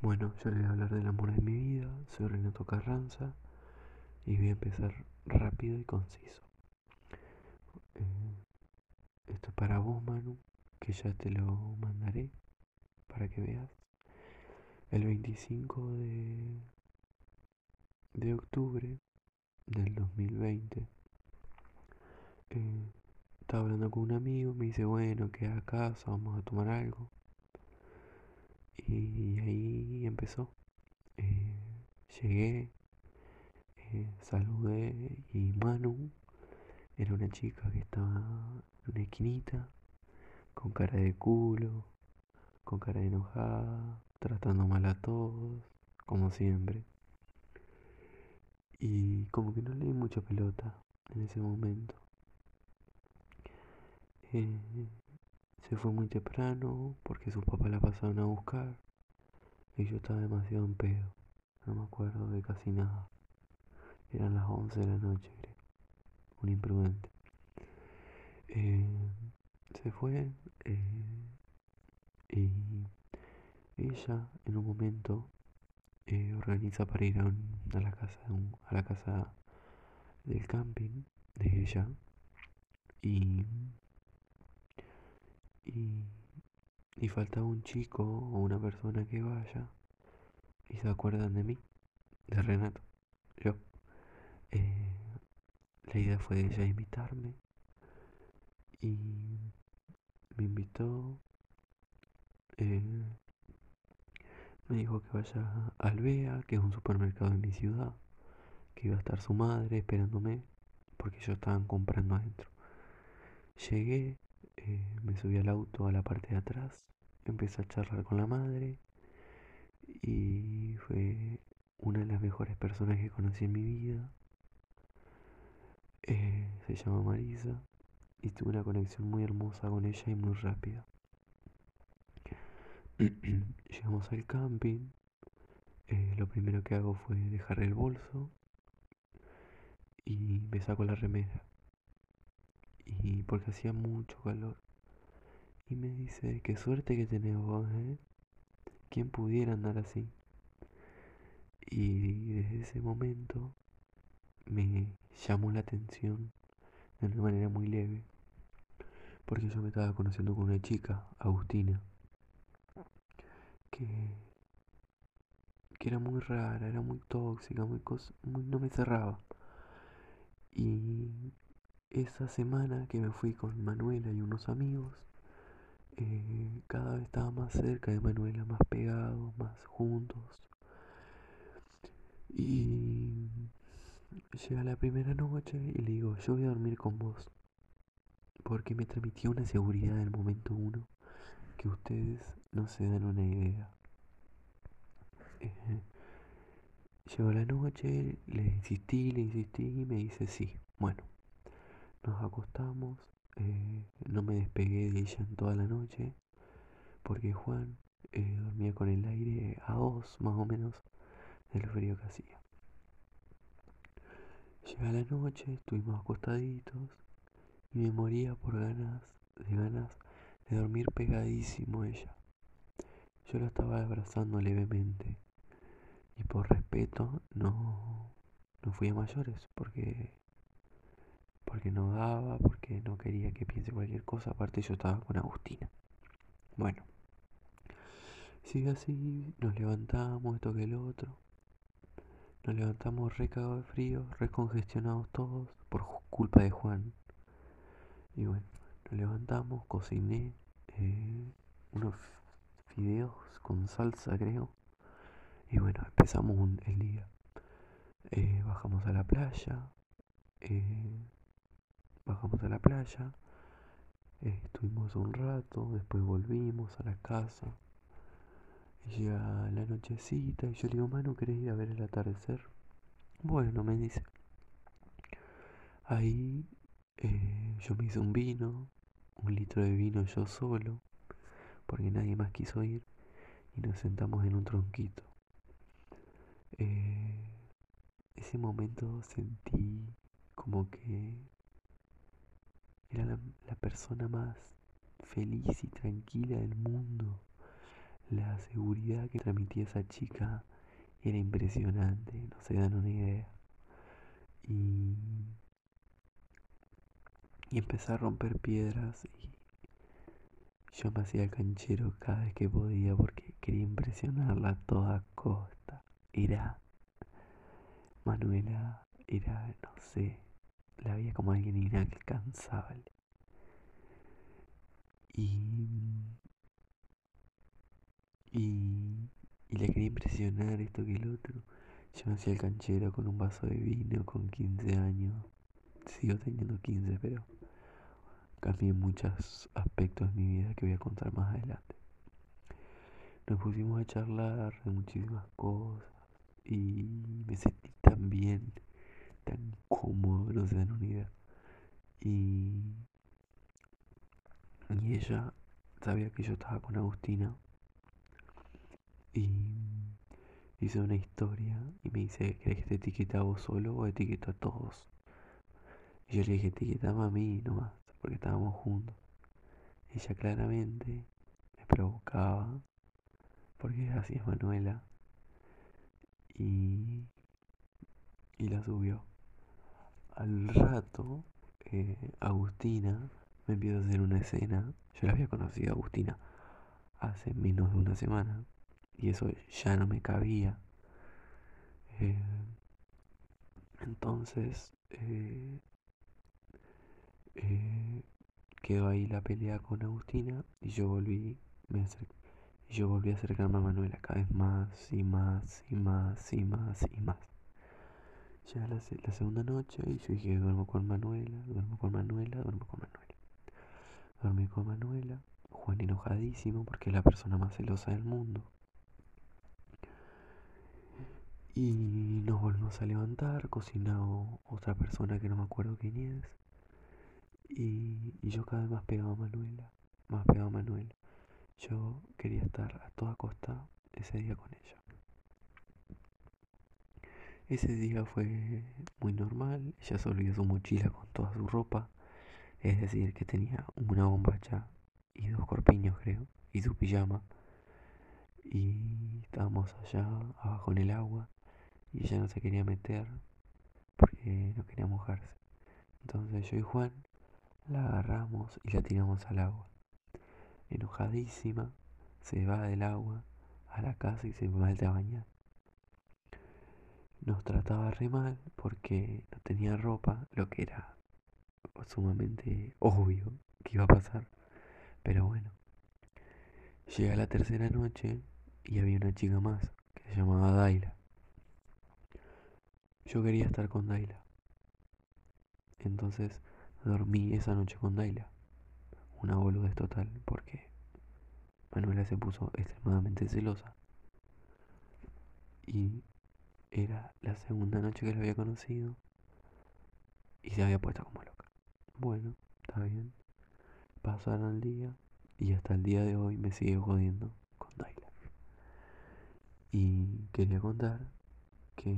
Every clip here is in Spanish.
Bueno, yo les voy a hablar del amor de mi vida. Soy Renato Carranza y voy a empezar rápido y conciso. Eh, esto es para vos, Manu, que ya te lo mandaré para que veas. El 25 de, de octubre del 2020 eh, estaba hablando con un amigo, me dice, bueno, queda a casa, vamos a tomar algo. Y ahí empezó. Eh, llegué, eh, saludé y Manu era una chica que estaba en una esquinita, con cara de culo, con cara de enojada, tratando mal a todos, como siempre. Y como que no le di mucha pelota en ese momento. Eh, se fue muy temprano porque sus papás la pasaron a buscar y yo estaba demasiado en pedo. No me acuerdo de casi nada. Eran las 11 de la noche, creo. Un imprudente. Eh, se fue eh, y ella en un momento eh, organiza para ir a, la casa a la casa del camping de ella y y, faltaba un chico o una persona que vaya y se acuerdan de mí, de Renato, yo. Eh, la idea fue de ella invitarme y me invitó, eh, me dijo que vaya a Alvea, que es un supermercado en mi ciudad, que iba a estar su madre esperándome porque ellos estaban comprando adentro. Llegué me subí al auto a la parte de atrás, empecé a charlar con la madre y fue una de las mejores personas que conocí en mi vida. Eh, se llama Marisa y tuve una conexión muy hermosa con ella y muy rápida. Llegamos al camping, eh, lo primero que hago fue dejar el bolso y me saco la remera y porque hacía mucho calor. Y me dice, qué suerte que tenés vos, ¿eh? ¿Quién pudiera andar así? Y desde ese momento me llamó la atención de una manera muy leve. Porque yo me estaba conociendo con una chica, Agustina, que, que era muy rara, era muy tóxica, muy, muy no me cerraba. Y esa semana que me fui con Manuela y unos amigos, eh, cada vez estaba más cerca de Manuela, más pegados, más juntos. Y llega la primera noche y le digo, yo voy a dormir con vos. Porque me transmitió una seguridad del momento uno que ustedes no se dan una idea. Eh, llegó la noche, le insistí, le insistí y me dice sí. Bueno, nos acostamos, eh, no me despegué de ella en toda la noche, porque Juan eh, dormía con el aire a dos más o menos del frío que hacía. Llega la noche, estuvimos acostaditos y me moría por ganas, de ganas de dormir pegadísimo ella. Yo la estaba abrazando levemente y por respeto no, no fui a mayores porque porque no daba, porque no quería que piense cualquier cosa, aparte yo estaba con Agustina. Bueno, sigue así, nos levantamos, esto que el otro. Nos levantamos re de frío, recongestionados todos por culpa de Juan. Y bueno, nos levantamos, cociné eh, unos fideos con salsa, creo. Y bueno, empezamos el día. Eh, bajamos a la playa. Eh, a la playa, estuvimos un rato, después volvimos a la casa. Llega la nochecita y yo le digo, Manu, ¿querés ir a ver el atardecer? Bueno, me dice. Ahí eh, yo me hice un vino, un litro de vino yo solo, porque nadie más quiso ir, y nos sentamos en un tronquito. Eh, ese momento sentí como que era la, persona más feliz y tranquila del mundo. La seguridad que transmitía esa chica era impresionante, no se dan una idea. Y, y empecé a romper piedras y yo me hacía canchero cada vez que podía porque quería impresionarla a toda costa. Era Manuela, era, no sé, la veía como alguien inalcanzable. Y, y, y le quería impresionar esto que el otro. Yo me hacía el canchero con un vaso de vino con 15 años. Sigo teniendo 15, pero cambié muchos aspectos de mi vida que voy a contar más adelante. Nos pusimos a charlar de muchísimas cosas y me sentí tan bien, tan cómodo, no se dan unidad. Y, y ella sabía que yo estaba con Agustina y hice una historia y me dice, ¿querés que te etiqueta vos solo o etiqueto a todos? Y yo le dije, etiquetame a mí nomás, porque estábamos juntos. Ella claramente me provocaba, porque así es Manuela, y, y la subió. Al rato, eh, Agustina me empieza a hacer una escena. Yo la había conocido a Agustina hace menos de una semana y eso ya no me cabía. Eh, entonces eh, quedó ahí la pelea con Agustina y yo volví, me yo volví a acercarme a Manuela cada vez más y más y más y más y más. Ya la, la segunda noche y yo dije, duermo con Manuela, duermo con Manuela, duermo con Manuela. Dormí con Manuela, Juan enojadísimo porque es la persona más celosa del mundo. Y nos volvimos a levantar, cocinado otra persona que no me acuerdo quién es. Y, yo cada vez más pegado a Manuela, más pegado a Manuela. Yo quería estar a toda costa ese día con ella. Ese día fue muy normal, ella se olvidó su mochila con toda su ropa, es decir, que tenía una bombacha y dos corpiños creo, y su pijama. Y estábamos allá abajo en el agua y ella no se quería meter porque no quería mojarse. Entonces yo y Juan la agarramos y la tiramos al agua. Enojadísima, se va del agua a la casa y se va a bañar. Nos trataba re mal porque no tenía ropa, lo que era sumamente obvio que iba a pasar. Pero bueno, llega la tercera noche y había una chica más que se llamaba Daila. Yo quería estar con Daila. Entonces dormí esa noche con Daila. Una boludez total porque Manuela se puso extremadamente celosa. Y era la segunda noche que la había conocido y se había puesto como loca. Bueno, está bien. Pasaron el día y hasta el día de hoy me sigue jodiendo con Daila. Y quería contar que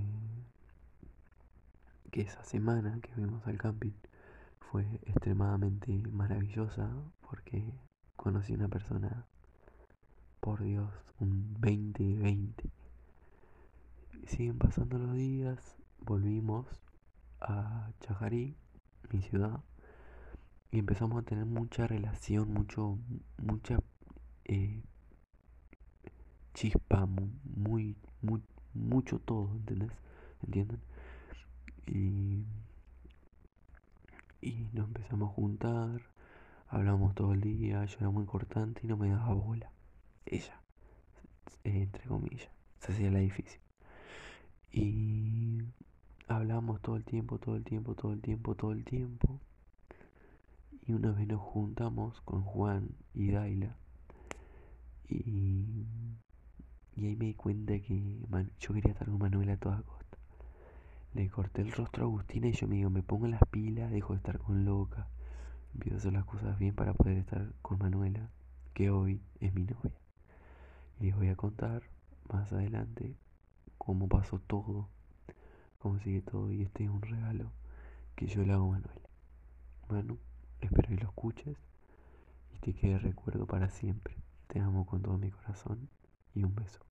que esa semana que fuimos al camping fue extremadamente maravillosa porque conocí a una persona, por Dios, un 20-20. Siguen pasando los días, volvimos a Chajarí, mi ciudad, y empezamos a tener mucha relación, mucho, mucha eh, chispa, muy, muy, mucho todo, ¿entendés? ¿Entienden? Y, y nos empezamos a juntar, hablamos todo el día, yo era muy cortante y no me daba bola. Ella, entre comillas, se hacía la difícil. Y hablamos todo el tiempo, todo el tiempo, todo el tiempo, todo el tiempo. Y una vez nos juntamos con Juan y Daila. Y, y ahí me di cuenta que yo quería estar con Manuela a toda costa. Le corté el rostro a Agustina y yo me digo, me pongo las pilas, dejo de estar con loca. Empiezo a hacer las cosas bien para poder estar con Manuela, que hoy es mi novia. Y les voy a contar más adelante cómo pasó todo, cómo sigue todo. Y este es un regalo que yo le hago a Manuela. Manu, espero que lo escuches y te quede recuerdo para siempre. Te amo con todo mi corazón y un beso.